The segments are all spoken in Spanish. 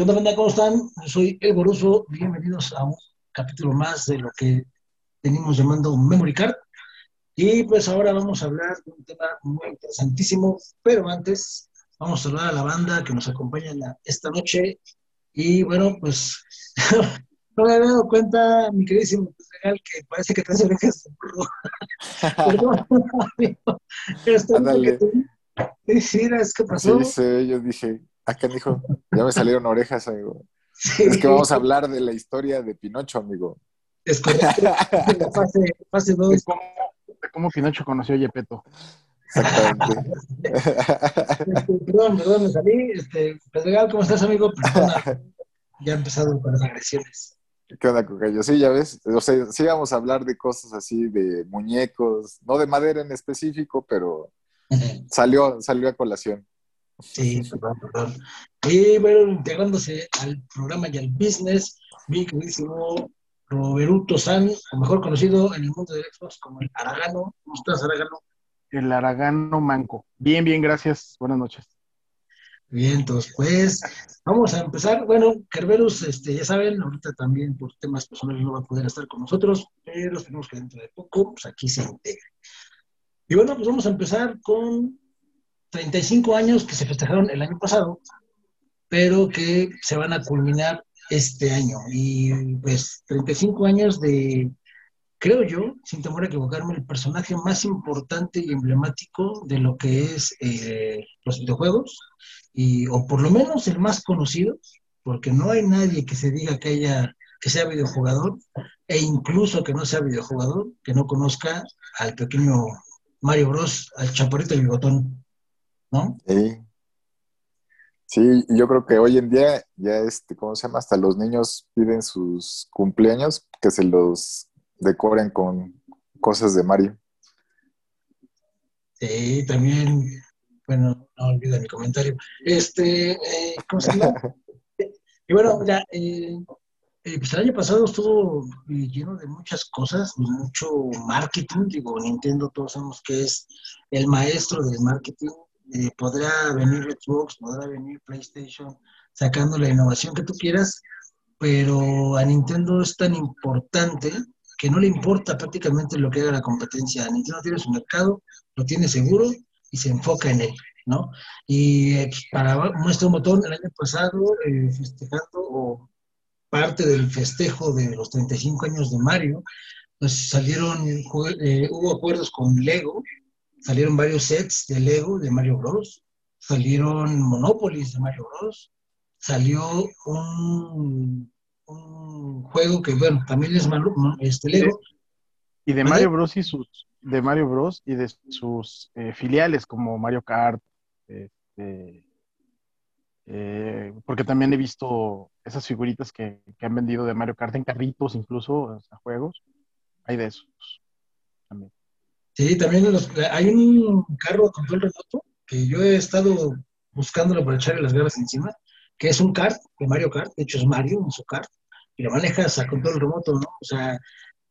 ¿Qué onda, banda? ¿Cómo están? Yo soy El Goruso. Bienvenidos a un capítulo más de lo que venimos llamando Memory Card. Y pues ahora vamos a hablar de un tema muy interesantísimo, pero antes vamos a saludar a la banda que nos acompaña esta noche. Y bueno, pues no me había dado cuenta, mi queridísimo que parece que traes orejas de burro. Perdón, amigo. Ándale. Sí, sí, ¿qué pasó? Sí, sí, yo dije, acá dijo, ya me salieron orejas, amigo. Es que vamos a hablar de la historia de Pinocho, amigo. Es correcto. fase, fase 2. De cómo, de cómo Pinocho conoció a Yepeto. Exactamente. Perdón, perdón, me salí. Este, Pedregal, ¿cómo estás, amigo? Perdona, ya he empezado con las agresiones. ¿Qué onda, Cocayo? Sí, ya ves. O sea, sí vamos a hablar de cosas así, de muñecos, no de madera en específico, pero salió, salió a colación. Sí, perdón, perdón. Y bueno, integrándose al programa y al business, mi queridísimo Roberuto San, o mejor conocido en el mundo de Xbox como el Aragano. ¿Cómo estás, Aragano? El Aragano Manco. Bien, bien, gracias. Buenas noches. Bien, entonces, pues vamos a empezar. Bueno, Kerberus, este, ya saben, ahorita también por temas personales no va a poder estar con nosotros, pero esperemos que dentro de poco, pues aquí se integre. Y bueno, pues vamos a empezar con 35 años que se festejaron el año pasado, pero que se van a culminar este año. Y pues 35 años de, creo yo, sin temor a equivocarme, el personaje más importante y emblemático de lo que es eh, los videojuegos, y, o por lo menos el más conocido, porque no hay nadie que se diga que haya que sea videojugador e incluso que no sea videojugador, que no conozca al pequeño Mario Bros, al chaparrito y bigotón, ¿no? Sí. Sí, yo creo que hoy en día ya, este, ¿cómo se llama? Hasta los niños piden sus cumpleaños que se los decoren con cosas de Mario. Sí, también, bueno, no olvida mi comentario. Este, eh, ¿cómo se llama? y bueno, ya, eh, eh, pues el año pasado estuvo lleno de muchas cosas, mucho marketing, digo, Nintendo todos sabemos que es el maestro del marketing, eh, podrá venir Xbox, podrá venir PlayStation, sacando la innovación que tú quieras, pero a Nintendo es tan importante que no le importa prácticamente lo que haga la competencia. Nintendo tiene su mercado, lo tiene seguro y se enfoca en él, ¿no? Y eh, para muestra un botón, el año pasado, eh, festejando o parte del festejo de los 35 años de Mario, pues salieron, eh, hubo acuerdos con Lego, salieron varios sets de Lego de Mario Bros, salieron Monopolis de Mario Bros, salió un, un juego que, bueno, también es malo, este Lego. Y de Mario Bros. y sus, de Mario Bros. y de sus eh, filiales como Mario Kart, este, eh, porque también he visto esas figuritas que, que, han vendido de Mario Kart en carritos, incluso, o sea, juegos. Hay de esos. Sí, también hay un carro a control remoto que yo he estado buscándolo para echarle las garras encima, que es un kart de Mario Kart, de hecho es Mario en su kart, y lo manejas a control remoto, ¿no? O sea,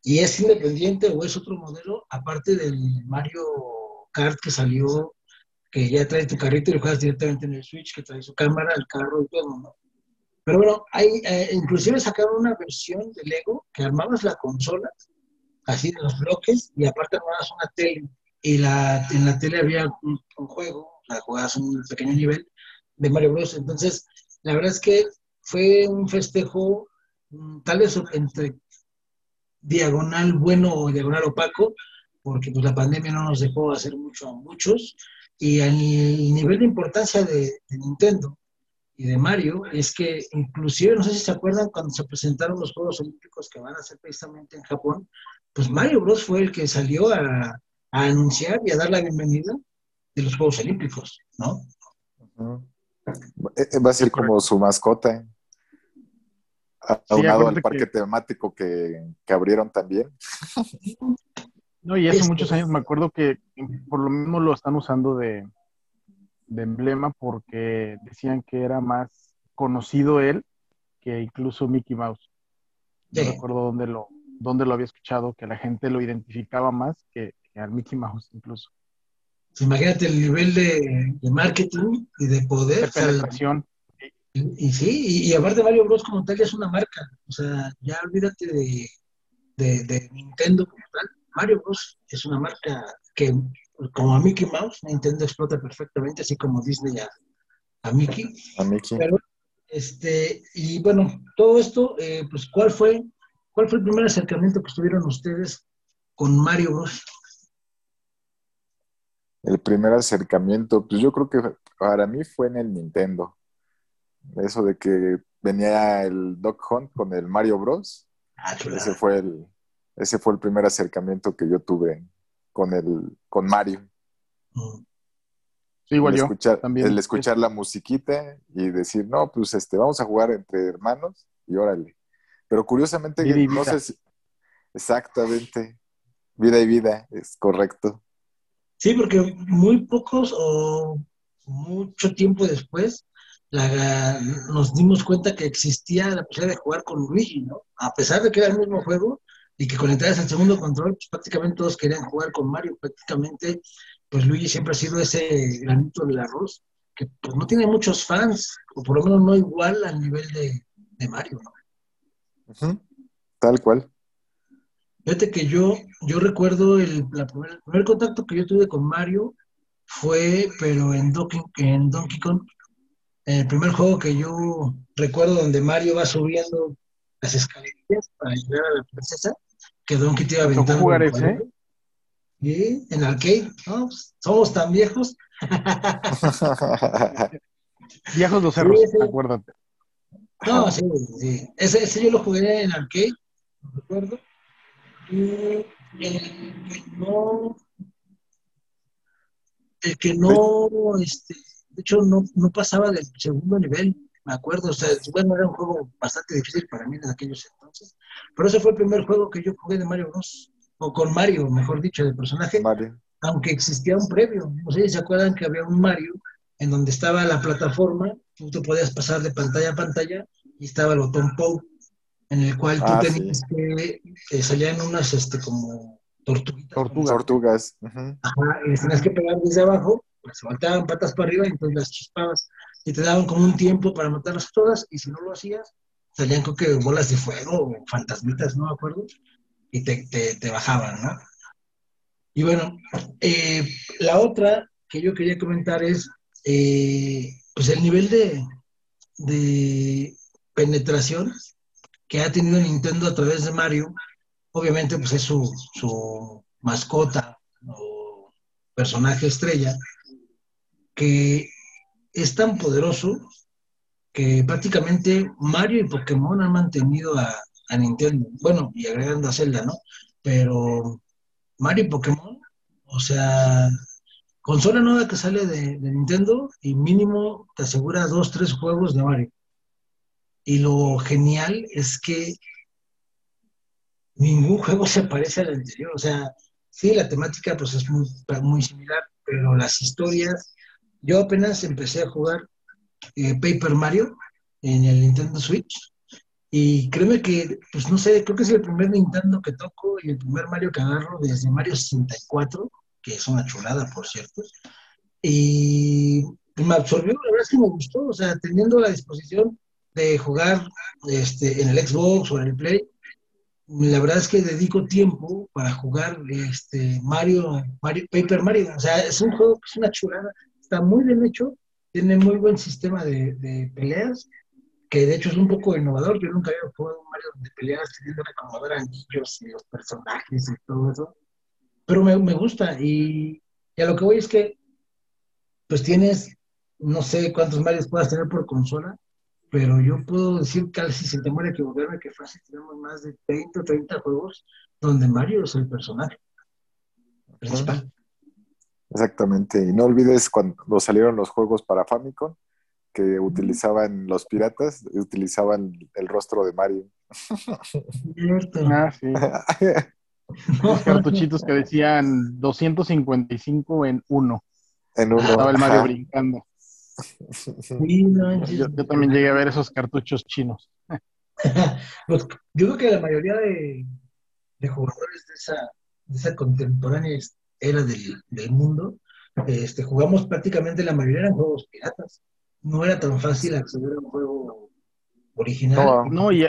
y es independiente o es otro modelo, aparte del Mario Kart que salió que ya trae tu carrito y lo juegas directamente en el Switch, que trae su cámara, el carro y todo, ¿no? Pero bueno, hay, eh, inclusive sacaron una versión de Lego que armabas la consola, así de los bloques, y aparte armabas una tele. Y la, en la tele había un, juego, o sea, jugabas un pequeño nivel de Mario Bros. Entonces, la verdad es que fue un festejo, mm, tal vez entre diagonal bueno o diagonal opaco, porque pues la pandemia no nos dejó hacer mucho a muchos, y el nivel de importancia de, de, Nintendo y de Mario es que inclusive, no sé si se acuerdan, cuando se presentaron los Juegos Olímpicos que van a ser precisamente en Japón, pues Mario Bros fue el que salió a, a anunciar y a dar la bienvenida de los Juegos Olímpicos, ¿no? Uh -huh. Va a ser como su mascota. Aunado sí, al parque que... temático que, que abrieron también. No, y hace muchos años me acuerdo que por lo mismo lo están usando de, de, emblema porque decían que era más conocido él que incluso Mickey Mouse. Sí. No recuerdo dónde lo, dónde lo había escuchado, que la gente lo identificaba más que, que al Mickey Mouse incluso. Imagínate el nivel de, de marketing y de poder. De penetración. Y, sí, y, aparte Mario Bros como tal ya es una marca, o sea, ya olvídate de, de, Nintendo como tal. Mario Bros es una marca que, como a Mickey Mouse, Nintendo explota perfectamente, así como Disney a, a Mickey. A Mickey. este, y bueno, todo esto, eh, pues, ¿cuál fue, ¿cuál fue el primer acercamiento que tuvieron ustedes con Mario Bros? El primer acercamiento, pues yo creo que para mí fue en el Nintendo. Eso de que venía el Doc Hunt con el Mario Bros. Ah, ese fue el, ese fue el primer acercamiento que yo tuve con el, con Mario. Mm. igual el yo. Escuchar, El escuchar la musiquita y decir, no, pues este, vamos a jugar entre hermanos y órale. Pero curiosamente, no sé si. Exactamente. Vida y vida, es correcto. Sí, porque muy pocos o mucho tiempo después nos dimos cuenta que existía la posibilidad de jugar con Luigi, ¿no? A pesar de que era el mismo juego y que con entradas al segundo control, pues, prácticamente todos querían jugar con Mario. Prácticamente, pues Luigi siempre ha sido ese granito del arroz que pues, no tiene muchos fans, o por lo menos no igual al nivel de, Mario, ¿no? Tal cual. Fíjate que yo, yo recuerdo el, primer, contacto que yo tuve con Mario fue, pero en Donkey, en Donkey Kong, el primer juego que yo recuerdo donde Mario va subiendo las escaleras para llegar a la princesa, que Donkey te iba aventando. jugar ese? Sí, en arcade, ¿no? Pues, somos tan viejos. viejos los cerros, acuérdate. No, sí, sí. Ese, ese yo lo jugué en arcade, no recuerdo. Y el que no, el que no, este, de hecho, no, no pasaba del segundo nivel, me acuerdo. O sea, bueno, era un juego bastante difícil para mí en aquellos entonces. Pero ese fue el primer juego que yo jugué de Mario Bros. O con Mario, mejor dicho, de personaje. Mario. Aunque existía un previo. No sé si se acuerdan que había un Mario en donde estaba la plataforma, tú te podías pasar de pantalla a pantalla y estaba el botón POW, en el cual tú ah, tenías que, eh, salían unas, este, como tortugas. Tortugas. Ajá, y tenías que pegar desde abajo pues se volteaban patas para arriba y entonces las chispabas y te daban como un tiempo para matarlas todas y si no lo hacías, salían creo que bolas de fuego o fantasmitas, no me acuerdo, y te, te, bajaban, ¿no? Y bueno, eh, la otra que yo quería comentar es, eh, pues el nivel de, de penetración que ha tenido Nintendo a través de Mario, obviamente pues es su, su mascota o personaje estrella, que es tan poderoso que prácticamente Mario y Pokémon han mantenido a, Nintendo. Bueno, y agregando a Zelda, ¿no? Pero Mario y Pokémon, o sea, consola nueva que sale de, Nintendo y mínimo te asegura dos, tres juegos de Mario. Y lo genial es que ningún juego se parece al anterior. O sea, sí, la temática pues es muy, similar, pero las historias yo apenas empecé a jugar eh, Paper Mario en el Nintendo Switch y créeme que, pues no sé, creo que es el primer Nintendo que toco y el primer Mario que agarro desde Mario 64, que es una chulada, por cierto. Y me absorbió, la verdad es que me gustó, o sea, teniendo la disposición de jugar este, en el Xbox o en el Play, la verdad es que dedico tiempo para jugar este, Mario, Mario, Paper Mario. O sea, es un juego que es una chulada está muy bien hecho, tiene muy buen sistema de, peleas, que de hecho es un poco innovador. Yo nunca había jugado un Mario de peleas teniendo que acomodar anillos y los personajes y todo eso. Pero me, me gusta y, y, a lo que voy es que pues tienes, no sé cuántos Marios puedas tener por consola, pero yo puedo decir casi sin temor a equivocarme que fácil tenemos más de 20 o 30 juegos donde Mario es el personaje principal. Exactamente. Y no olvides cuando salieron los juegos para Famicom, que utilizaban los piratas, utilizaban el rostro de Mario. Ah, sí. Los cartuchitos que decían 255 en uno. En uno. Estaba el Mario brincando. yo, también llegué a ver esos cartuchos chinos. Pues, yo creo que la mayoría de, jugadores de esa, de esa contemporánea era del, mundo, este, jugamos prácticamente la mayoría en juegos piratas. no era tan fácil acceder a un juego original. No, y,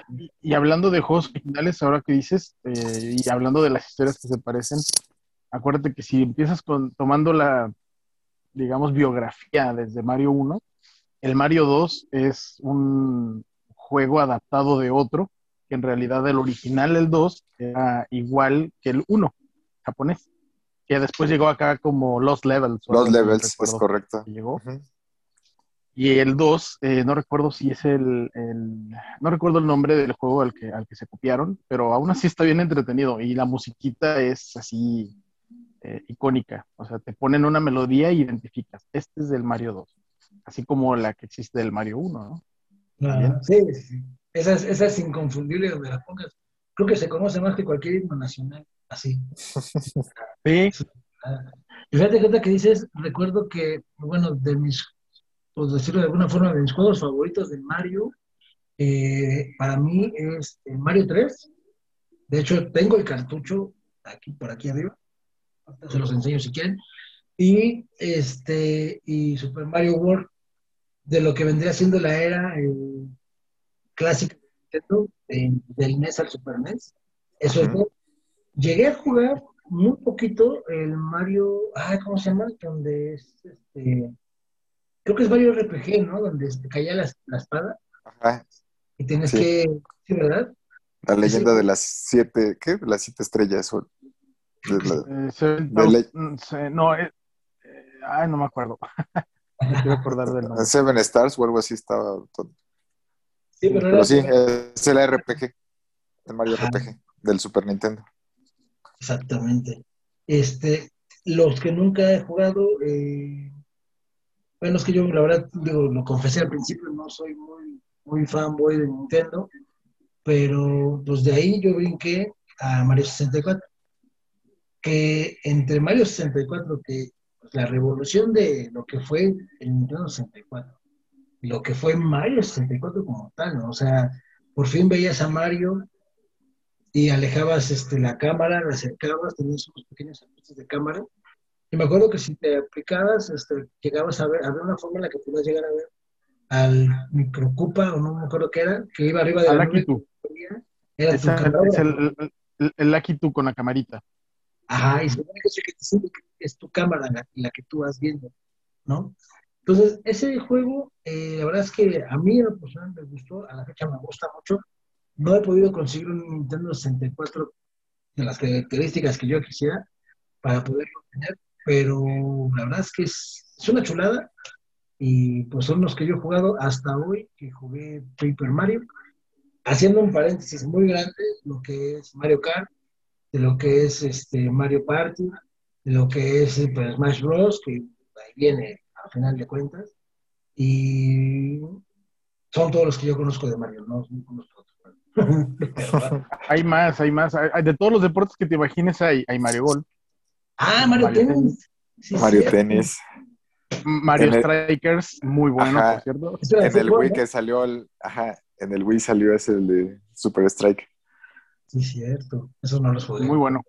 hablando de juegos originales, ahora que dices, eh, y hablando de las historias que se parecen, acuérdate que si empiezas con, tomando la, digamos, biografía desde Mario 1, el Mario 2 es un juego adaptado de otro, que en realidad el original, el 2, era igual que el 1, japonés, que después llegó acá como Lost Levels. Lost Levels, es correcto. Llegó. Y el 2, eh, no recuerdo si es el, No recuerdo el nombre del juego al que, al que se copiaron, pero aún así está bien entretenido. Y la musiquita es así eh, icónica. O sea, te ponen una melodía y identificas. Este es del Mario 2. Así como la que existe del Mario 1, ¿no? Ah, sí, sí. Esa es, esa es inconfundible donde la pongas. Creo que se conoce más que cualquier himno nacional. Así. Sí. Y fíjate que dices, recuerdo que, bueno, de mis por decirlo de alguna forma, de mis juegos favoritos de Mario, eh, para mí es el Mario 3. De hecho, tengo el cartucho aquí, por aquí arriba. Se los enseño si quieren. Y, este, y Super Mario World, de lo que vendría siendo la era eh, clásica del NES al Super NES. Eso es Llegué a jugar muy poquito el Mario, ah, ¿cómo se llama? Donde es este, creo que es Mario RPG, ¿no? Donde te caía la, espada. Ajá. Y tienes que, sí, ¿verdad? La leyenda de las siete, ¿qué? Las siete estrellas. Eh, mm, no, eh, eh, ay, no me acuerdo. no quiero acordar del nombre. Seven Stars o algo así estaba. Sí, pero, sí, es el RPG, el Mario RPG del Super Nintendo. Exactamente. Este, los que nunca he jugado, eh, bueno, es que yo, la verdad, lo confesé al principio, no soy muy, muy fanboy de Nintendo, pero pues de ahí yo brinqué a Mario 64. Que entre Mario 64, que pues, la revolución de lo que fue el Nintendo 64, y lo que fue Mario 64 como tal, ¿no? O sea, por fin veías a Mario y alejabas este, la cámara, la acercabas, tenías unos pequeños ajustes de cámara y me acuerdo que si te aplicabas, este, llegabas a ver, había una forma en la que podías llegar a ver al microcupa, o no me acuerdo qué era, que iba arriba de la Akitu. Era es, el, el, el, Akitu con la camarita. Ajá, y supone que es tu cámara la, la, que tú vas viendo, ¿no? Entonces, ese juego, eh, la verdad es que a mí en lo personal me gustó, a la fecha me gusta mucho. No he podido conseguir un Nintendo 64 de las características que yo quisiera para poderlo tener, pero la verdad es que es, una chulada. Y pues son los que yo he jugado hasta hoy, que jugué Paper Mario, haciendo un paréntesis muy grande, lo que es Mario Kart, de lo que es este Mario Party, de lo que es pues, Smash Bros, que ahí viene al final de cuentas, y son todos los que yo conozco de Mario, no, conozco otros. hay más, hay más, de todos los deportes que te imagines hay, hay Mario Golf, Ah, Mario, Tennis. Mario Tennis. Mario Strikers, muy bueno, por cierto. En el Wii que salió, el, ajá, en el Wii salió ese el de Super Strike. Sí, cierto. Eso no lo jugué. Muy bueno.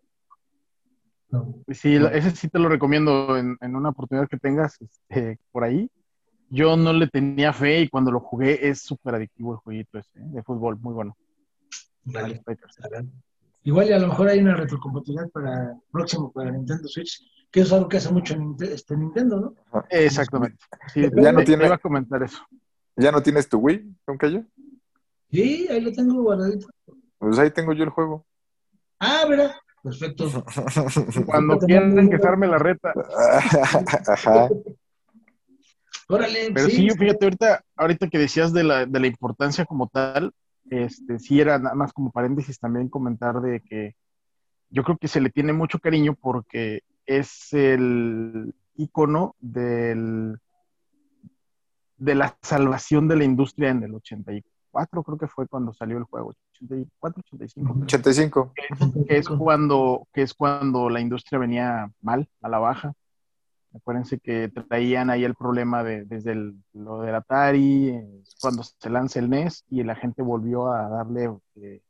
Sí, ese sí te lo recomiendo en, una oportunidad que tengas este, por ahí. Yo no le tenía fe y cuando lo jugué es súper adictivo el jueguito ese, ¿eh? de fútbol, muy bueno. Vale. Igual y a lo mejor hay una retrocompatibilidad para próximo para Nintendo Switch, que es algo que hace mucho este Nintendo, ¿no? Exactamente. ya no tiene, iba a comentar eso. ¿Ya no tienes tu Wii, con yo? Sí, ahí lo tengo guardadito. Pues ahí tengo yo el juego. Ah, ¿verdad? Perfecto. Cuando quieran empezarme la reta. Ajá. Órale, Pero sí, fíjate, ahorita, ahorita que decías de la, de la importancia como tal, este, sí era nada más como paréntesis también comentar de que yo creo que se le tiene mucho cariño porque es el icono del, de la salvación de la industria en el 84, creo que fue cuando salió el juego, 84, 85. 85. Que es, cuando, que es cuando la industria venía mal, a la baja. Acuérdense que traían ahí el problema de, desde lo del Atari, cuando se lanza el NES y la gente volvió a darle eh,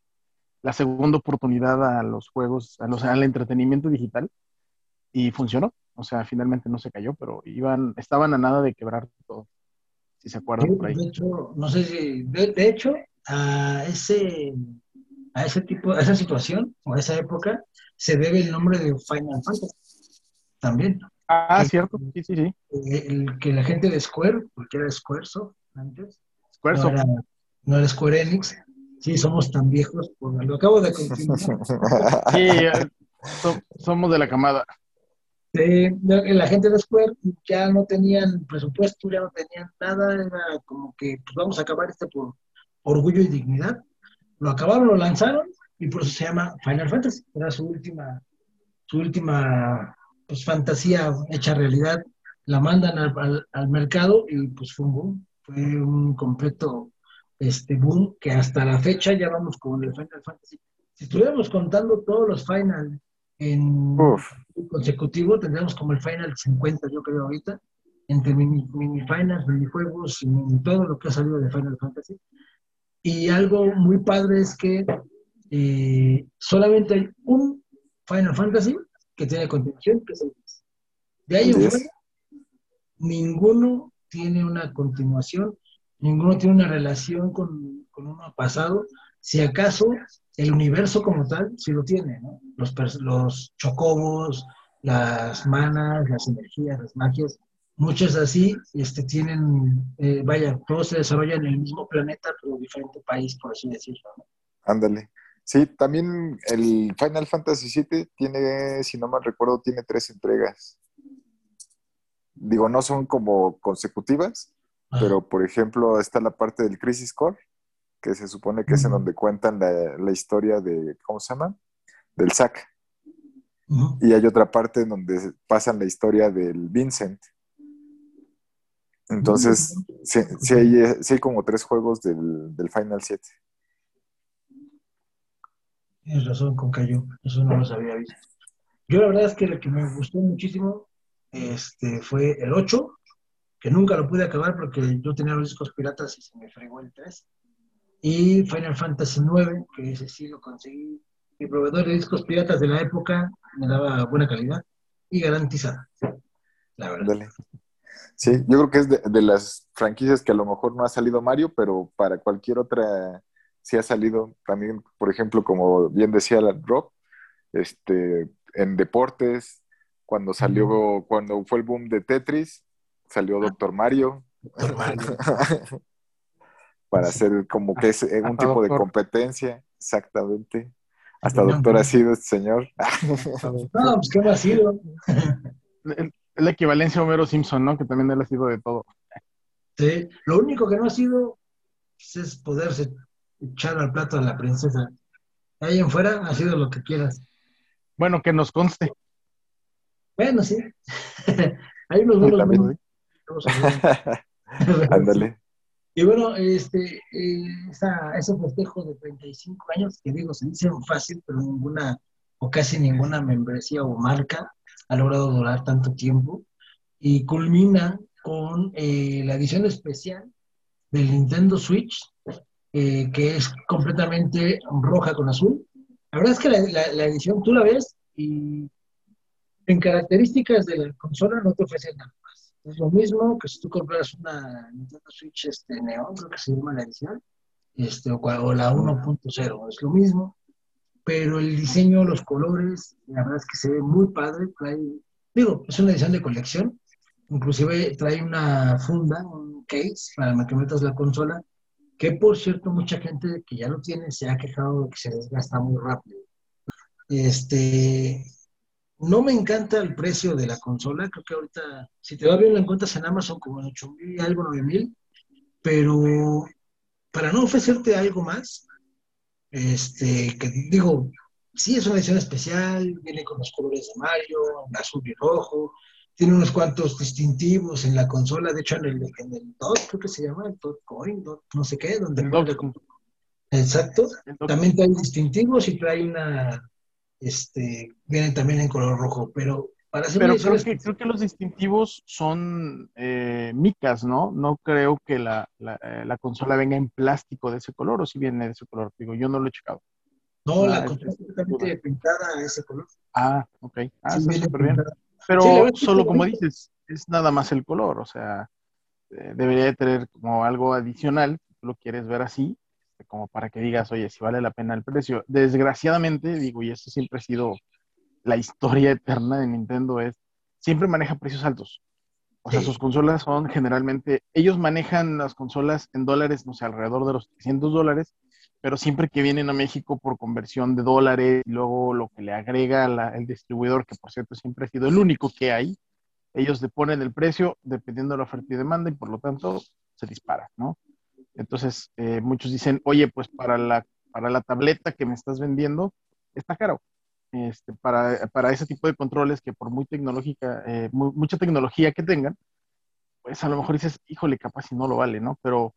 la segunda oportunidad a los juegos, a los, al entretenimiento digital y funcionó. O sea, finalmente no se cayó, pero iban, estaban a nada de quebrar todo. si se acuerdan por ahí. De hecho, no sé si, de, hecho, a ese, a ese tipo, a esa situación o a esa época se debe el nombre de Final Fantasy también. Ah, cierto, sí, sí, sí. El, que la gente de Square, porque era Squaresoft antes, Squaresoft. No, era, no era Square Enix, sí, somos tan viejos, lo acabo de confirmar. sí, somos de la camada. la gente de Square ya no tenían presupuesto, ya no tenían nada, era como que pues, vamos a acabar este por orgullo y dignidad. Lo acabaron, lo lanzaron y por eso se llama Final Fantasy. Era su última, su última pues, fantasía hecha realidad. La mandan al, al, mercado y pues fue un boom, fue un completo este boom que hasta la fecha ya vamos con el Final Fantasy. Si estuviéramos contando todos los Final en consecutivo, tendríamos como el Final 50, yo creo, ahorita, entre mini, mini finals, minijuegos y todo lo que ha salido de Final Fantasy. Y algo muy padre es que eh, solamente hay un Final Fantasy que tiene continuación, que es el 10. De ahí en fuera, ninguno tiene una continuación, ninguno tiene una relación con, con uno pasado. Si acaso el universo como tal sí lo tiene, ¿no? Los, los chocobos, las manas, las energías, las magias, muchas así este, tienen, eh, vaya, todos se desarrollan en el mismo planeta, pero diferente país, por así decirlo. ¿no? Sí, también el Final Fantasy VII tiene, si no mal recuerdo, tiene tres entregas. Digo, no son como consecutivas, pero por ejemplo está la parte del Crisis Core, que se supone que es en donde cuentan la, historia de, ¿cómo se llama? Del Zack. Y hay otra parte en donde pasan la historia del Vincent. Entonces, sí, hay, como tres juegos del, Final 7. Tienes razón con Cayo, eso no lo había visto. Yo la verdad es que lo que me gustó muchísimo este, fue el 8, que nunca lo pude acabar porque yo tenía los discos piratas y se me fregó el 3 y Final Fantasy IX, que ese sí lo conseguí. Mi proveedor de discos piratas de la época me daba buena calidad y garantizada, la verdad. Sí, yo creo que es de, las franquicias que a lo mejor no ha salido Mario, pero para cualquier otra sí ha salido también, por ejemplo, como bien decía la Rob, este, en deportes, cuando salió, cuando fue el boom de Tetris, salió ah. Doctor Mario. Doctor Mario. para hacer como que es un tipo de competencia, exactamente. Hasta doctor ha sido este señor. No, pues qué ha sido. La equivalencia a Homero Simpson, ¿no? Que también él ha sido de todo. Sí, lo único que no ha sido pues, es poderse echar al plato a la princesa. Ahí en fuera ha sido lo que quieras. Bueno, que nos conste. Bueno, sí. Hay unos buenos. Ándale. Y bueno, este, eh, ese festejo de 35 años, que digo, se dice fácil, pero ninguna o casi ninguna membresía o marca ha logrado durar tanto tiempo. Y culmina con eh, la edición especial del Nintendo Switch, eh, que es completamente roja con azul. La verdad es que la, la edición tú la ves y en características de la consola no te ofrece nada es lo mismo que si tú compras una Nintendo Switch este, Neon, creo que se llama la edición, este, o, la 1.0, es lo mismo, pero el diseño, los colores, la verdad es que se ve muy padre. Trae, digo, es una edición de colección, inclusive trae una funda, un case para que metas la consola, que por cierto mucha gente que ya lo tiene se ha quejado de que se desgasta muy rápido. Este, no me encanta el precio de la consola, creo que ahorita, si te va bien, la encuentras en Amazon como en 8 mil y algo, 9 mil, pero para no ofrecerte algo más, este, que digo, sí es una edición especial, viene con los colores de Mario, azul y rojo, tiene unos cuantos distintivos en la consola, de hecho en el, en el DOT, creo que se llama, el DOT Coin, DOT, no sé qué, donde... Exacto, también trae distintivos y trae una este, vienen también en color rojo, pero para hacer Pero creo que, creo que los distintivos son eh, micas, ¿no? No creo que la, eh, la, consola venga en plástico de ese color, o si viene de ese color. Digo, yo no lo he checado. No, la consola está completamente pintada a ese color. Ah, ok. Ah, está súper bien. Pero solo como dices, es nada más el color, o sea, este, debería de tener como algo adicional, si tú lo quieres ver así, este, como para que digas, oye, si vale la pena el precio. Desgraciadamente, digo, y esto siempre ha sido la historia eterna de Nintendo, es siempre maneja precios altos. O sea, sus consolas son generalmente, ellos manejan las consolas en dólares, no sé, alrededor de los 300 dólares, pero siempre que vienen a México por conversión de dólares y luego lo que le agrega el distribuidor, que por cierto siempre ha sido el único que hay, ellos le ponen el precio dependiendo de la oferta y demanda y por lo tanto se dispara, ¿no? Entonces, eh, muchos dicen, oye, pues para la, para la tableta que me estás vendiendo, está caro. Este, para, para, ese tipo de controles que por muy tecnológica, eh, mucha tecnología que tengan, pues a lo mejor dices, híjole, capaz si no lo vale, ¿no? Pero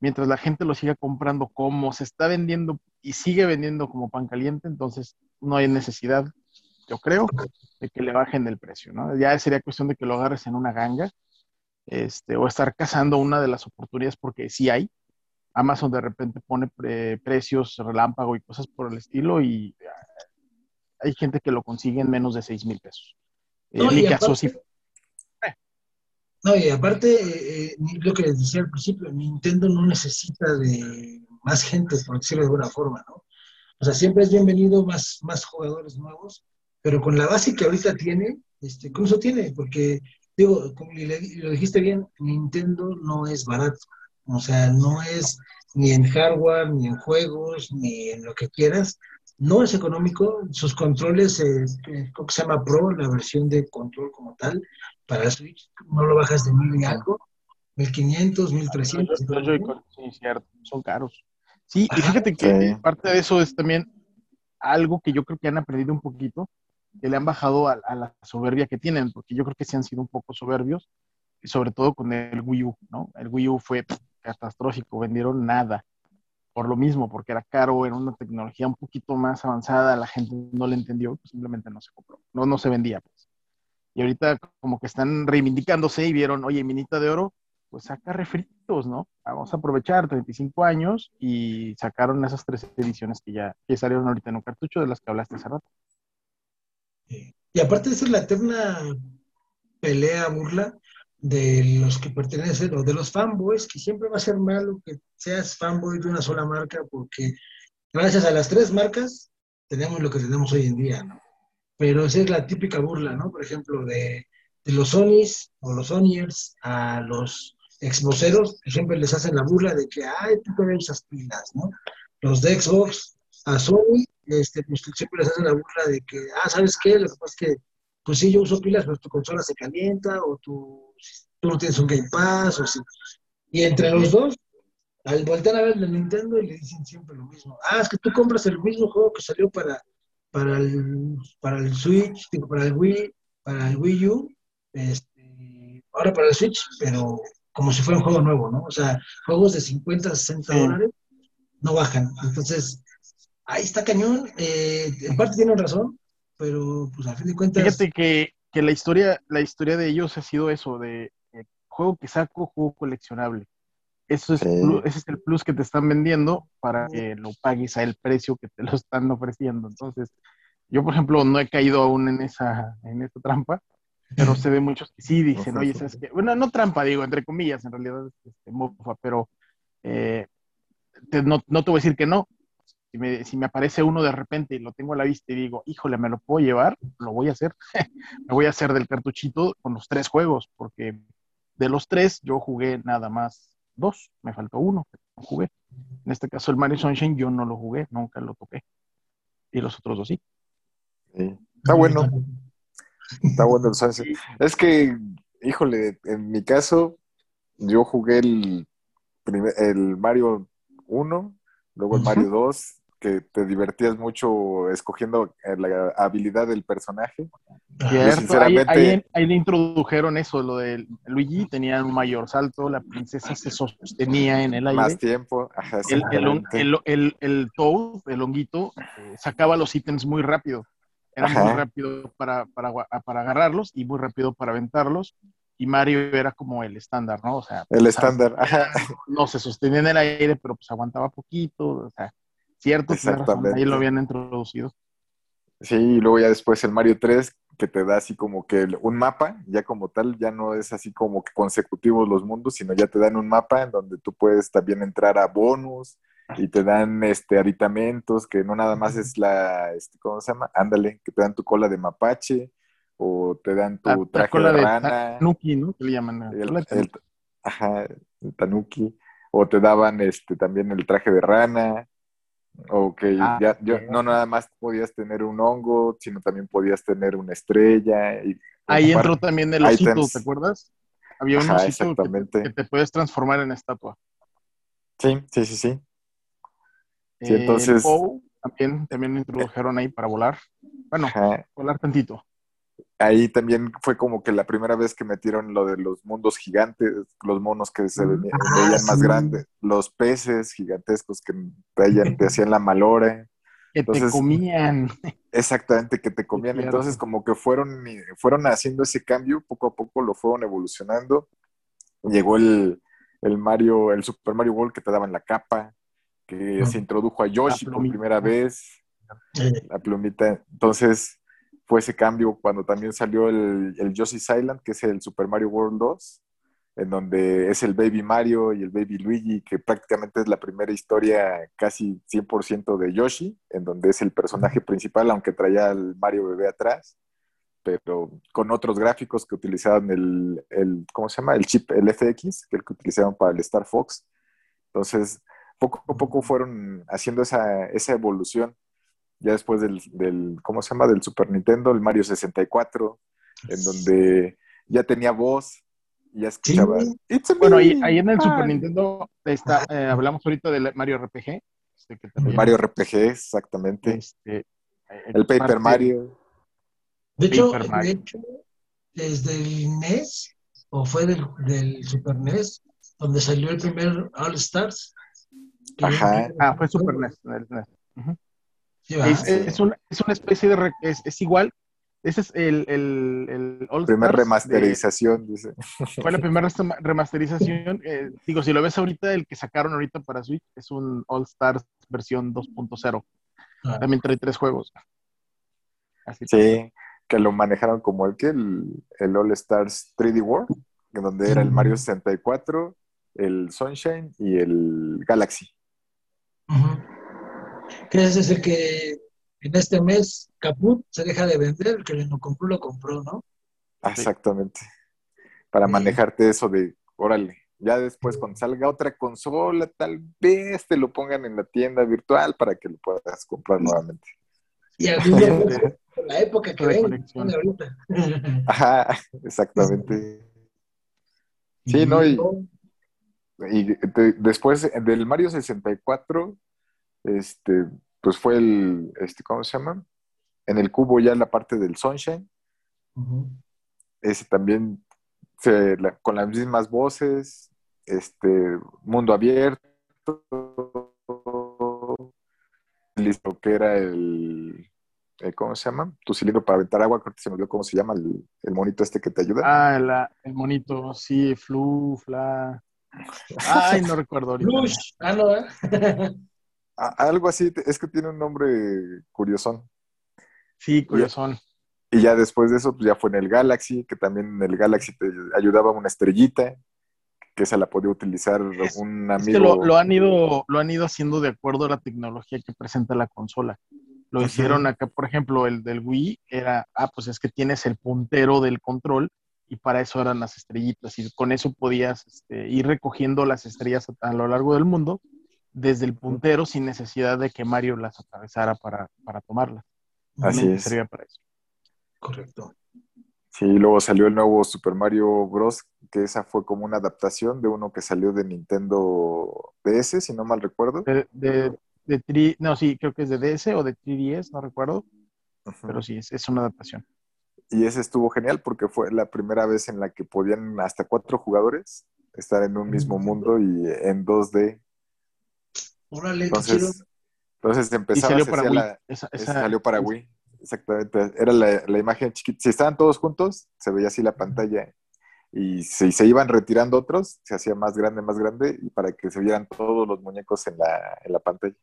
mientras la gente lo siga comprando como se está vendiendo y sigue vendiendo como pan caliente, entonces no hay necesidad, yo creo, de que le bajen el precio, ¿no? Ya sería cuestión de que lo agarres en una ganga, este, o estar cazando una de las oportunidades porque sí hay. Amazon de repente pone precios relámpago y cosas por el estilo y hay gente que lo consigue en menos de 6 mil pesos. No, y aparte, no, y aparte, eh, lo que les decía al principio, Nintendo no necesita de más gente, por decirlo de alguna forma, ¿no? O sea, siempre es bienvenido más, más jugadores nuevos, pero con la base que ahorita tiene, este, ¿cómo tiene? Porque, digo, como lo dijiste bien, Nintendo no es barato. O sea, no es ni en hardware, ni en juegos, ni en lo que quieras no es económico, sus controles, eh, creo que se llama Pro, la versión de control como tal, para Switch, no lo bajas de mil y algo, 1500, 1300. Sí, cierto, son caros. Sí, y fíjate que parte de eso es también algo que yo creo que han aprendido un poquito, que le han bajado a, a, la soberbia que tienen, porque yo creo que sí han sido un poco soberbios, y sobre todo con el Wii U, ¿no? El Wii U fue catastrófico, vendieron nada por lo mismo, porque era caro, era una tecnología un poquito más avanzada, la gente no le entendió, pues simplemente no se compró, no, no se vendía. Pues. Y ahorita como que están reivindicándose y vieron, oye, minita de oro, pues saca refritos, ¿no? Vamos a aprovechar 35 años y sacaron esas tres ediciones que ya que salieron ahorita en un cartucho de las que hablaste hace rato. Y aparte de ser la eterna pelea, burla, de los que pertenecen o de los fanboys, que siempre va a ser malo que seas fanboy de una sola marca, porque gracias a las tres marcas tenemos lo que tenemos hoy en día, ¿no? Pero esa es la típica burla, ¿no? Por ejemplo, de, de los Sonys o los Sonyers a los exvoceros, que siempre les hacen la burla de que, ay, tú te esas pilas, ¿no? Los de Xbox a Sony, este, pues siempre les hacen la burla de que, ah, ¿sabes qué? Lo que pasa es que, pues sí, yo uso pilas, pero tu consola se calienta o tu tú no tienes un Game Pass, o si... Y entre los dos, al voltear a ver el Nintendo y le dicen siempre lo mismo. Ah, es que tú compras el mismo juego que salió para, para, el, para el Switch, para el Wii, para el Wii U, este, ahora para el Switch, pero como si fuera un juego nuevo, ¿no? O sea, juegos de 50, 60 dólares no bajan. Entonces, ahí está cañón. Eh, en parte tienen razón, pero pues a fin de cuentas... Fíjate que, que la, historia, la historia de ellos ha sido eso, de juego que saco, juego coleccionable. Eso es, ese es el plus que te están vendiendo para que lo pagues a el precio que te lo están ofreciendo. Entonces, yo, por ejemplo, no he caído aún en esa, en esta trampa, pero se ve muchos que sí dicen, oye, ¿sabes qué? Bueno, no trampa, digo, entre comillas, en realidad es este, mofa, pero eh, no, no, te voy a decir que no. Si me, si me, aparece uno de repente y lo tengo a la vista y digo, híjole, me lo puedo llevar, lo voy a hacer. me voy a hacer del cartuchito con los tres juegos, porque de los tres, yo jugué nada más dos, me faltó uno, no jugué. En este caso, el Mario Sunshine yo no lo jugué, nunca lo toqué. Y los otros dos sí. Está bueno. Está bueno el Sunshine. Es que, híjole, en mi caso, yo jugué el, el Mario 1, luego el Mario 2 que te divertías mucho escogiendo eh, la habilidad del personaje. Sinceramente... Ahí, le introdujeron eso, lo de Luigi tenía un mayor salto, la princesa se sostenía en el aire. Más tiempo. el, el, el, el, Toad, el honguito, eh, sacaba los ítems muy rápido. Era muy rápido para, para, para agarrarlos y muy rápido para aventarlos y Mario era como el estándar, ¿no? O sea, el estándar, no se sostenía en el aire, pero pues aguantaba poquito, o sea, Cierto, Exactamente. ahí lo habían introducido. Sí, y luego ya después el Mario 3, que te da así como que un mapa, ya como tal, ya no es así como que consecutivos los mundos, sino ya te dan un mapa en donde tú puedes también entrar a bonus y te dan este aditamentos, que no nada más es la, este, ¿cómo se llama? Ándale, que te dan tu cola de mapache o te dan tu traje de, rana. Tanuki, ¿no? Que le llaman. El, ajá, el tanuki. O te daban este también el traje de rana o que ah, ya, no nada más podías tener un hongo, sino también podías tener una estrella. Y, Ahí entró también el osito, ¿te acuerdas? Había un osito que, te puedes transformar en estatua. Sí, sí, sí, sí. sí entonces... también, también introdujeron ahí para volar. Bueno, volar tantito ahí también fue como que la primera vez que metieron lo de los mundos gigantes, los monos que se mm. veían, más grandes, los peces gigantescos que te, hacían la malora. Que te comían. Exactamente, que te comían. Entonces, como que fueron, fueron haciendo ese cambio, poco a poco lo fueron evolucionando. Llegó el, Mario, el Super Mario World que te daban la capa, que se introdujo a Yoshi por primera vez. La plumita. Entonces, fue ese cambio cuando también salió el, el Yoshi's Island, que es el Super Mario World 2, en donde es el Baby Mario y el Baby Luigi, que prácticamente es la primera historia casi 100% de Yoshi, en donde es el personaje principal, aunque traía al Mario bebé atrás, pero con otros gráficos que utilizaban el, el ¿cómo se llama? El chip, el FX, que el que utilizaban para el Star Fox. Entonces, poco a poco fueron haciendo esa, esa evolución ya después del, del, ¿cómo se llama? Del Super Nintendo, el Mario 64, en donde ya tenía voz, ya escuchaba. Bueno, ahí, en el Super Nintendo está, eh, hablamos ahorita del Mario RPG. Este, Mario RPG, exactamente. Este, el Paper Mario. De hecho, de hecho, desde el NES, o fue del, del, Super NES, donde salió el primer All Stars. Ajá. Ah, fue Super NES. El NES. Es, una, especie de... Es, igual. Ese es el, el, el Primera remasterización, dice. Fue la primera remasterización. Eh, digo, si lo ves ahorita, el que sacaron ahorita para Switch es un All Stars versión 2.0. Ah. También trae tres juegos. sí, que lo manejaron como el que el, All Stars 3D World, donde era el Mario 64, el Sunshine y el Galaxy. ese es el que en este mes Caput se deja de vender, el que lo compró, lo compró, ¿no? Exactamente. Para manejarte eso de, órale, ya después cuando salga otra consola, tal vez te lo pongan en la tienda virtual para que lo puedas comprar nuevamente. Y a mí la época que ven, ahorita. Ajá, exactamente. Sí, ¿no? Y, y después del Mario 64 este, pues fue el, este, ¿cómo se llama? En el cubo ya la parte del Sunshine. Ese también con las mismas voces, este, mundo abierto, listo, que era el, eh, ¿cómo se llama? Tu cilindro para aventar agua, creo que se me olvidó cómo se llama el, monito este que te ayuda. Ah, el monito, sí, flu, fla. Ay, no recuerdo ahorita. ah, no, ¿eh? algo así, es que tiene un nombre curiosón. Sí, curiosón. Y ya después de eso, pues ya fue en el Galaxy, que también en el Galaxy te ayudaba una estrellita, que esa la podía utilizar un amigo. Es que lo, han ido, lo han ido haciendo de acuerdo a la tecnología que presenta la consola. Lo hicieron acá, por ejemplo, el del Wii era, ah, pues es que tienes el puntero del control y para eso eran las estrellitas y con eso podías este, ir recogiendo las estrellas a, lo largo del mundo desde el puntero sin necesidad de que Mario las atravesara para, para tomarlas. Así es. Sería para eso. Correcto. Sí, luego salió el nuevo Super Mario Bros., que esa fue como una adaptación de uno que salió de Nintendo DS, si no mal recuerdo. De, de, no, sí, creo que es de DS o de 3DS, no recuerdo. Pero sí, es, es, una adaptación. Y ese estuvo genial porque fue la primera vez en la que podían hasta cuatro jugadores estar en un mismo mundo y en 2D entonces, entonces empezaba, salió para, Wii. salió para Wii. Exactamente. Era la, imagen chiquita. Si estaban todos juntos, se veía así la pantalla. Y si se iban retirando otros, se hacía más grande, más grande, y para que se vieran todos los muñecos en la, en la pantalla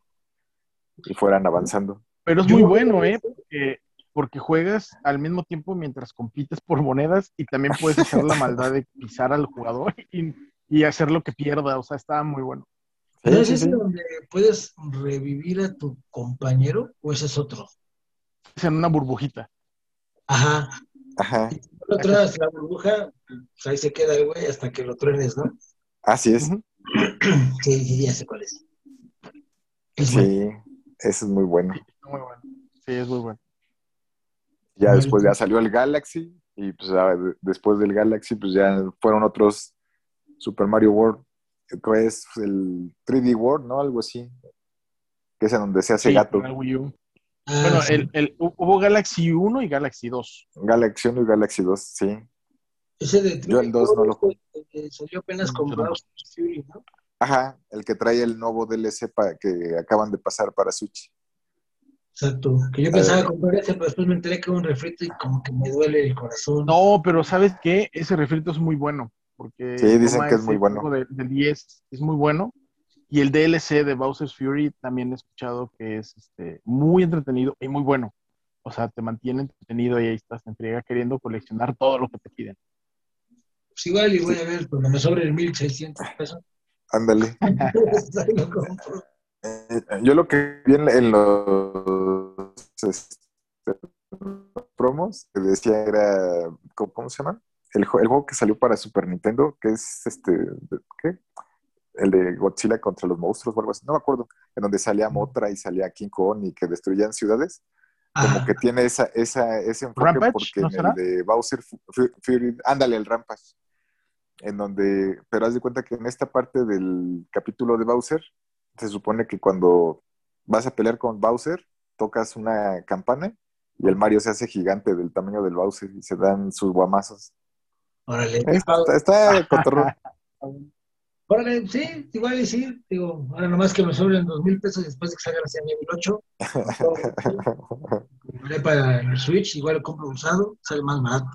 y fueran avanzando. Pero es muy bueno, ¿eh? Porque, porque juegas al mismo tiempo mientras compites por monedas y también puedes hacer la maldad de pisar al jugador y, y hacer lo que pierda. O sea, estaba muy bueno. ¿Es ese donde puedes revivir a tu compañero o ese es otro? Es en una burbujita. Ajá. Ajá. Si lo traes la burbuja, pues ahí se queda el güey hasta que lo truenes, ¿no? Así es. Sí, sí, ya sé cuál es. sí, eso es muy bueno. Muy bueno. Sí, es muy bueno. Ya después ya salió el Galaxy y pues después del Galaxy pues ya fueron otros Super Mario World, que es el 3D World, ¿no? Algo así. Que es en donde se hace gato. Ah, bueno, el, el, hubo Galaxy 1 y Galaxy 2. Galaxy 1 y Galaxy 2, sí. Ese de Yo el 2 no lo jugué. Salió apenas con Bowser Fury, ¿no? Ajá, el que trae el nuevo DLC para, que acaban de pasar para Switch. Exacto, que yo pensaba comprar ese, pero después me enteré que era un refrito y como que me duele el corazón. No, pero ¿sabes qué? Ese refrito es muy bueno. Porque sí, dicen que es muy bueno. Del de 10 es muy bueno. Y el DLC de Bowser's Fury también he escuchado que es este, muy entretenido y muy bueno. O sea, te mantiene entretenido y ahí estás en friega queriendo coleccionar todo lo que te piden. Pues igual y voy a ver cuando me sobre el 1600 pesos. Ándale. Eh, yo lo que vi en, los este, promos que decía era, ¿cómo, se llama? El, juego que salió para Super Nintendo, que es este, ¿qué? El de Godzilla contra los monstruos o algo así, no me acuerdo, en donde salía Motra y salía King Kong y que destruían ciudades. Como que tiene esa, esa, ese enfoque porque en el de Bowser Fury, ándale, el Rampage en donde, pero haz de cuenta que en esta parte del capítulo de Bowser, se supone que cuando vas a pelear con Bowser, tocas una campana y el Mario se hace gigante del tamaño del Bowser y se dan sus guamazos. Órale. Está, está cotorrón. Órale, sí, igual y sí. Digo, ahora nomás que me sobren dos mil pesos después de que salga la mi 2008. Compré para el Switch, igual lo compro usado, sale más barato.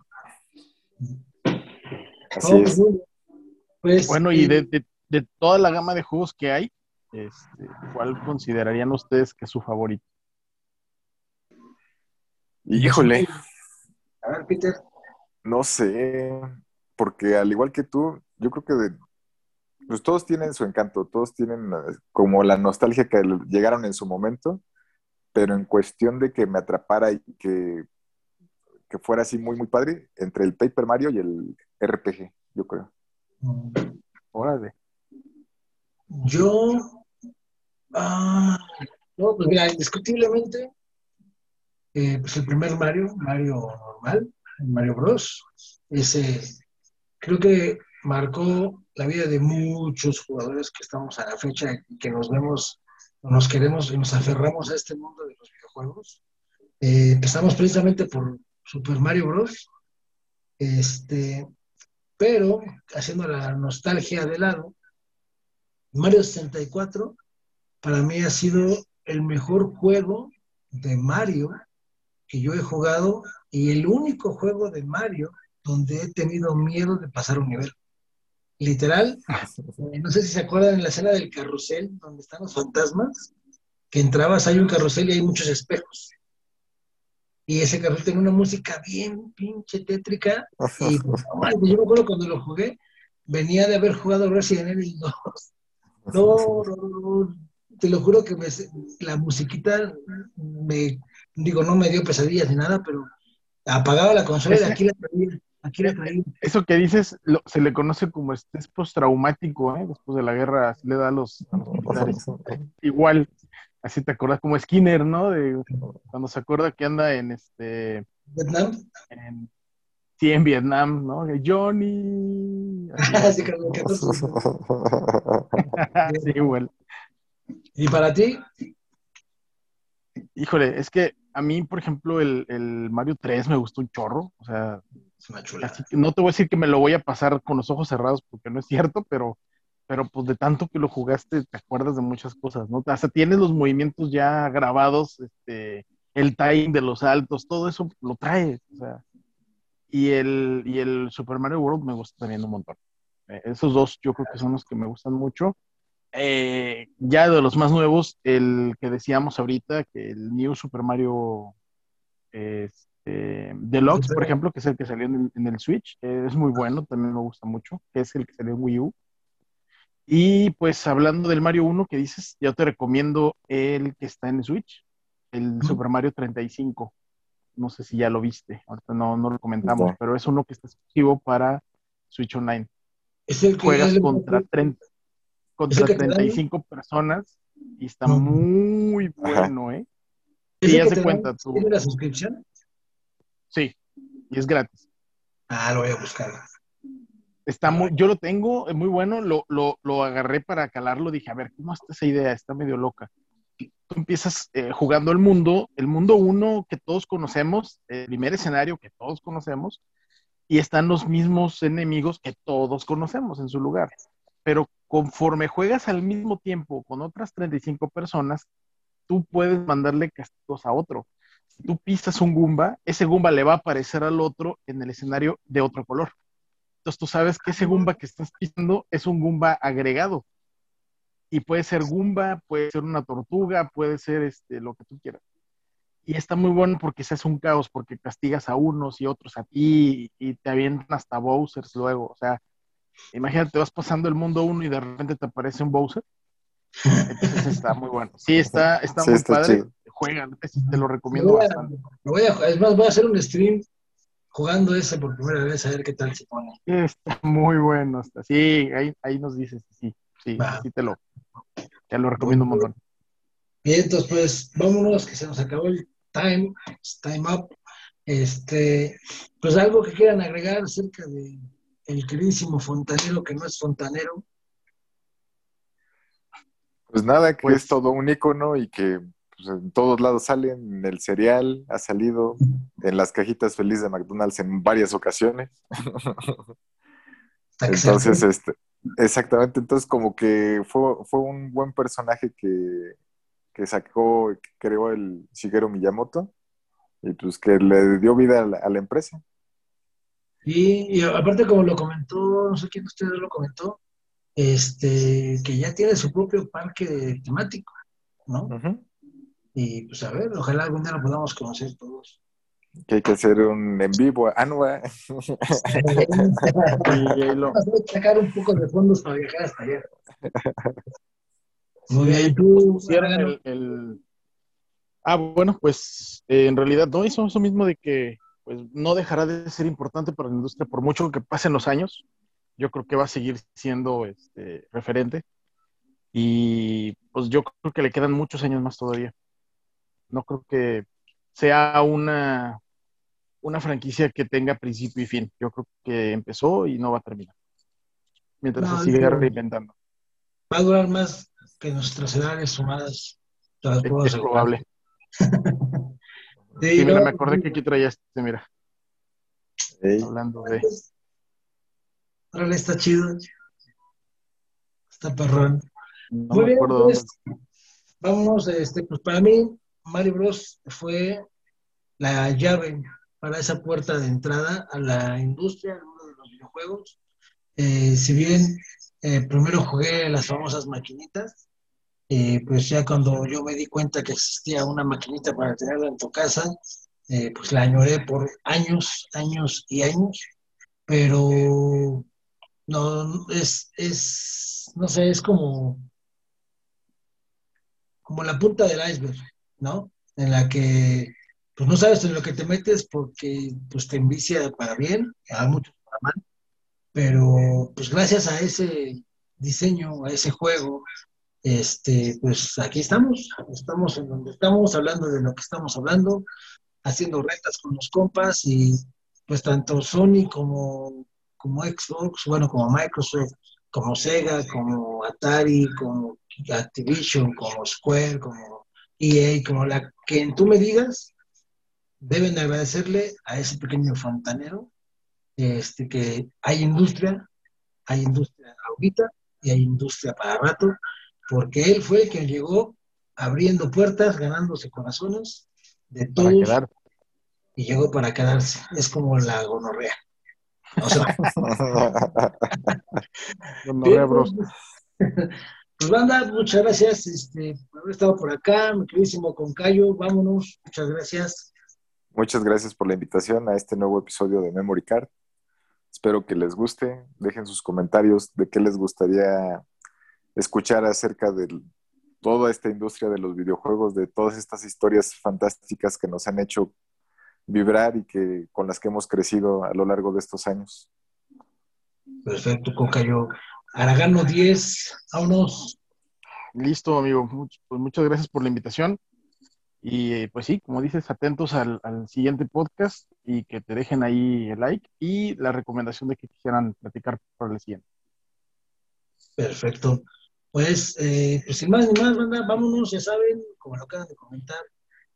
Pues, bueno, y eh, de, toda la gama de juegos que hay, este, ¿cuál considerarían ustedes que es su favorito? Híjole. A ver, Peter. No sé, porque al igual que tú, yo creo que de, pues todos tienen su encanto, todos tienen eh, como la nostalgia que llegaron en su momento, pero en cuestión de que me atrapara y que que fuera así muy, muy padre entre el Paper Mario y el RPG, yo creo. Órale. Yo, ah, no, pues mira, indiscutiblemente, eh, pues el primer Mario, Mario normal, Mario Bros, ese creo que marcó la vida de muchos jugadores que estamos a la fecha y que nos vemos, nos queremos y nos aferramos a este mundo de los videojuegos. Eh, empezamos precisamente por Super Mario Bros. Este, pero haciendo la nostalgia de lado, Mario 64 para mí ha sido el mejor juego de Mario que yo he jugado y el único juego de Mario donde he tenido miedo de pasar un nivel. Literal, no sé si se acuerdan en la escena del carrusel donde están los fantasmas, que entrabas, hay un carrusel y hay muchos espejos. Y ese carril tenía una música bien pinche tétrica. Y pues, yo me acuerdo cuando lo jugué, venía de haber jugado Resident Evil 2. No, no, no, te lo juro que la musiquita me, digo, no me dio pesadillas ni nada, pero apagaba la consola y aquí la traía. Aquí la traía. Eso que dices se le conoce como estrés postraumático, ¿eh? después de la guerra, se le da a los, a los militares. Igual, Así te acuerdas como Skinner, ¿no? De, cuando se acuerda que anda en este. ¿Vietnam? sí, en Vietnam, ¿no? Johnny. Así sí, igual. ¿Y para ti? Híjole, es que a mí, por ejemplo, el, el Mario 3 me gustó un chorro. O sea, es una chula. no te voy a decir que me lo voy a pasar con los ojos cerrados porque no es cierto, pero pero pues de tanto que lo jugaste te acuerdas de muchas cosas, ¿no? Hasta tienes los movimientos ya grabados, este, el time de los saltos, todo eso lo traes, o sea. Y el, y el Super Mario World me gusta también un montón. Eh, esos dos yo creo que son los que me gustan mucho. Eh, ya de los más nuevos, el que decíamos ahorita, que el New Super Mario Este, Deluxe, por ejemplo, que es el que salió en el, Switch, es muy bueno, también me gusta mucho, que es el que salió en Wii U. Y pues hablando del Mario 1 que dices, yo te recomiendo el que está en Switch, el Super Mario 35. No sé si ya lo viste, ahorita no, no lo comentamos, pero es uno que está exclusivo para Switch Online. Es el que Juegas contra, 30, contra 35 personas y está muy bueno, ¿eh? ¿Y ya se cuenta tú. ¿Tiene la suscripción? Sí, y es gratis. Ah, lo voy a buscar. Está muy, yo lo tengo, es muy bueno, lo, lo, lo, agarré para calarlo, dije, a ver, ¿cómo está esa idea? Está medio loca. Tú empiezas eh, jugando el mundo, el mundo uno que todos conocemos, el primer escenario que todos conocemos, y están los mismos enemigos que todos conocemos en su lugar. Pero conforme juegas al mismo tiempo con otras 35 personas, tú puedes mandarle castigos a otro. Si tú pisas un Goomba, ese Goomba le va a aparecer al otro en el escenario de otro color. Entonces tú sabes que ese Goomba que estás pisando es un Goomba agregado. Y puede ser Goomba, puede ser una tortuga, puede ser este, lo que tú quieras. Y está muy bueno porque se hace un caos, porque castigas a unos y otros a ti y te avientan hasta Bowsers luego. O sea, imagínate, vas pasando el mundo uno y de repente te aparece un Bowser. Entonces está muy bueno. Sí, está, está muy padre. Juegan, te lo recomiendo bastante. voy a, es más, voy a hacer un stream jugando ese por primera vez a ver qué tal se pone. Está muy bueno. Está. Sí, ahí, ahí nos dices, sí, sí, sí te lo, te lo recomiendo un montón. Bien, entonces pues vámonos, que se nos acabó el time, time up. Este, pues algo que quieran agregar acerca de el queridísimo fontanero que no es fontanero. Pues nada, que pues es todo un icono y que pues, en todos lados salen, en el cereal, ha salido en las cajitas felices de McDonald's en varias ocasiones. entonces, este, exactamente, entonces como que fue, fue un buen personaje que, que sacó, que creó el Shigeru Miyamoto y pues que le dio vida a la, empresa. Y, aparte como lo comentó, no sé quién de ustedes lo comentó, este, que ya tiene su propio parque temático, ¿no? Y pues a ver, ojalá algún día lo podamos conocer todos. Que hay que hacer un en vivo. Ah, no, y lo... sacar un poco de fondos para viajar hasta allá. Muy bien, tú. El, el... Ah, bueno, pues eh, en realidad no hizo eso mismo de que pues no dejará de ser importante para la industria por mucho que pasen los años. Yo creo que va a seguir siendo este, referente. Y pues yo creo que le quedan muchos años más todavía. No creo que sea una, una franquicia que tenga principio y fin. Yo creo que empezó y no va a terminar. Mientras se siga reinventando. Va a durar más que nuestras edades sumadas. Es, probable. sí, mira, me acordé que aquí traía este, mira. Hablando de. Órale, está chido. Está perrón. Muy bien, pues, vámonos, este, pues para mí, Mario Bros. fue la llave para esa puerta de entrada a la industria, al mundo de los videojuegos. Eh, si bien eh, primero jugué las famosas maquinitas, eh, pues ya cuando yo me di cuenta que existía una maquinita para tenerla en tu casa, pues la añoré por años, años y años, pero no, es, es, no sé, es como, como la punta del iceberg. ¿no? En la que pues no sabes en lo que te metes porque pues te envicia para bien, a muchos para mal, pero pues gracias a ese diseño, a ese juego, este, pues aquí estamos, estamos en donde estamos, hablando de lo que estamos hablando, haciendo retas con los compas y pues tanto Sony como, como Xbox, bueno, como Microsoft, como Sega, como Atari, como Activision, como Square, como y como la que tú me digas, deben agradecerle a ese pequeño fontanero este, que hay industria, hay industria ahorita y hay industria para rato, porque él fue quien llegó abriendo puertas, ganándose corazones de todos y llegó para quedarse. Es como la gonorrea. O sea, gonorrea, bros. Pues banda, muchas gracias este, por haber estado por acá, mi queridísimo Concayo, vámonos, muchas gracias. Muchas gracias por la invitación a este nuevo episodio de Memory Card. Espero que les guste. Dejen sus comentarios de qué les gustaría escuchar acerca de toda esta industria de los videojuegos, de todas estas historias fantásticas que nos han hecho vibrar y que con las que hemos crecido a lo largo de estos años. Perfecto, Cocayo. Aragano 10, vámonos. Listo, amigo. pues muchas gracias por la invitación. Y pues sí, como dices, atentos al, siguiente podcast y que te dejen ahí el like y la recomendación de que quisieran platicar por el siguiente. Perfecto. Pues, eh, pues sin más ni más, banda, vámonos, ya saben, como lo acaban de comentar,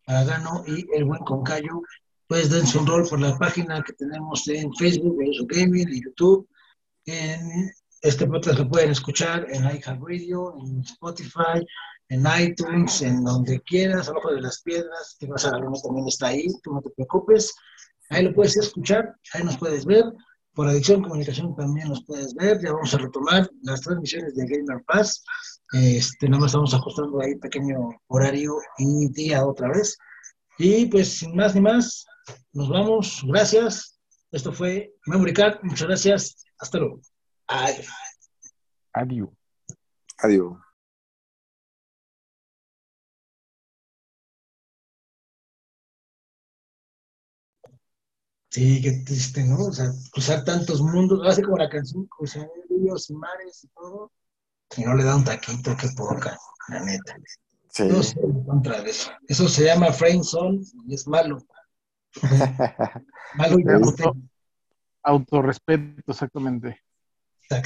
Aragano y el buen Concayo, pues dense un rol por la página que tenemos en Facebook, en Gaming, en YouTube. En este podcast lo pueden escuchar en iHeartRadio, en Spotify, en iTunes, en donde quieras, abajo de las piedras, que vas a también está ahí, tú no te preocupes, ahí lo puedes escuchar, ahí nos puedes ver, por Adicción Comunicación también nos puedes ver, ya vamos a retomar las transmisiones de Gamer Pass, este, nada más estamos ajustando ahí pequeño horario y día otra vez, y pues sin más ni más, nos vamos, gracias, esto fue Memory Card, muchas gracias, hasta luego. Adiós. Adiós. Adiós. Sí, qué triste, ¿no? O sea, cruzar tantos mundos, hace como la canción, cruzar ríos y mares y todo, y no le da un taquito, qué poca, la neta. Sí. No sé contra de eso. Eso se llama frame zone y es malo. malo y auto, Autorrespeto, exactamente.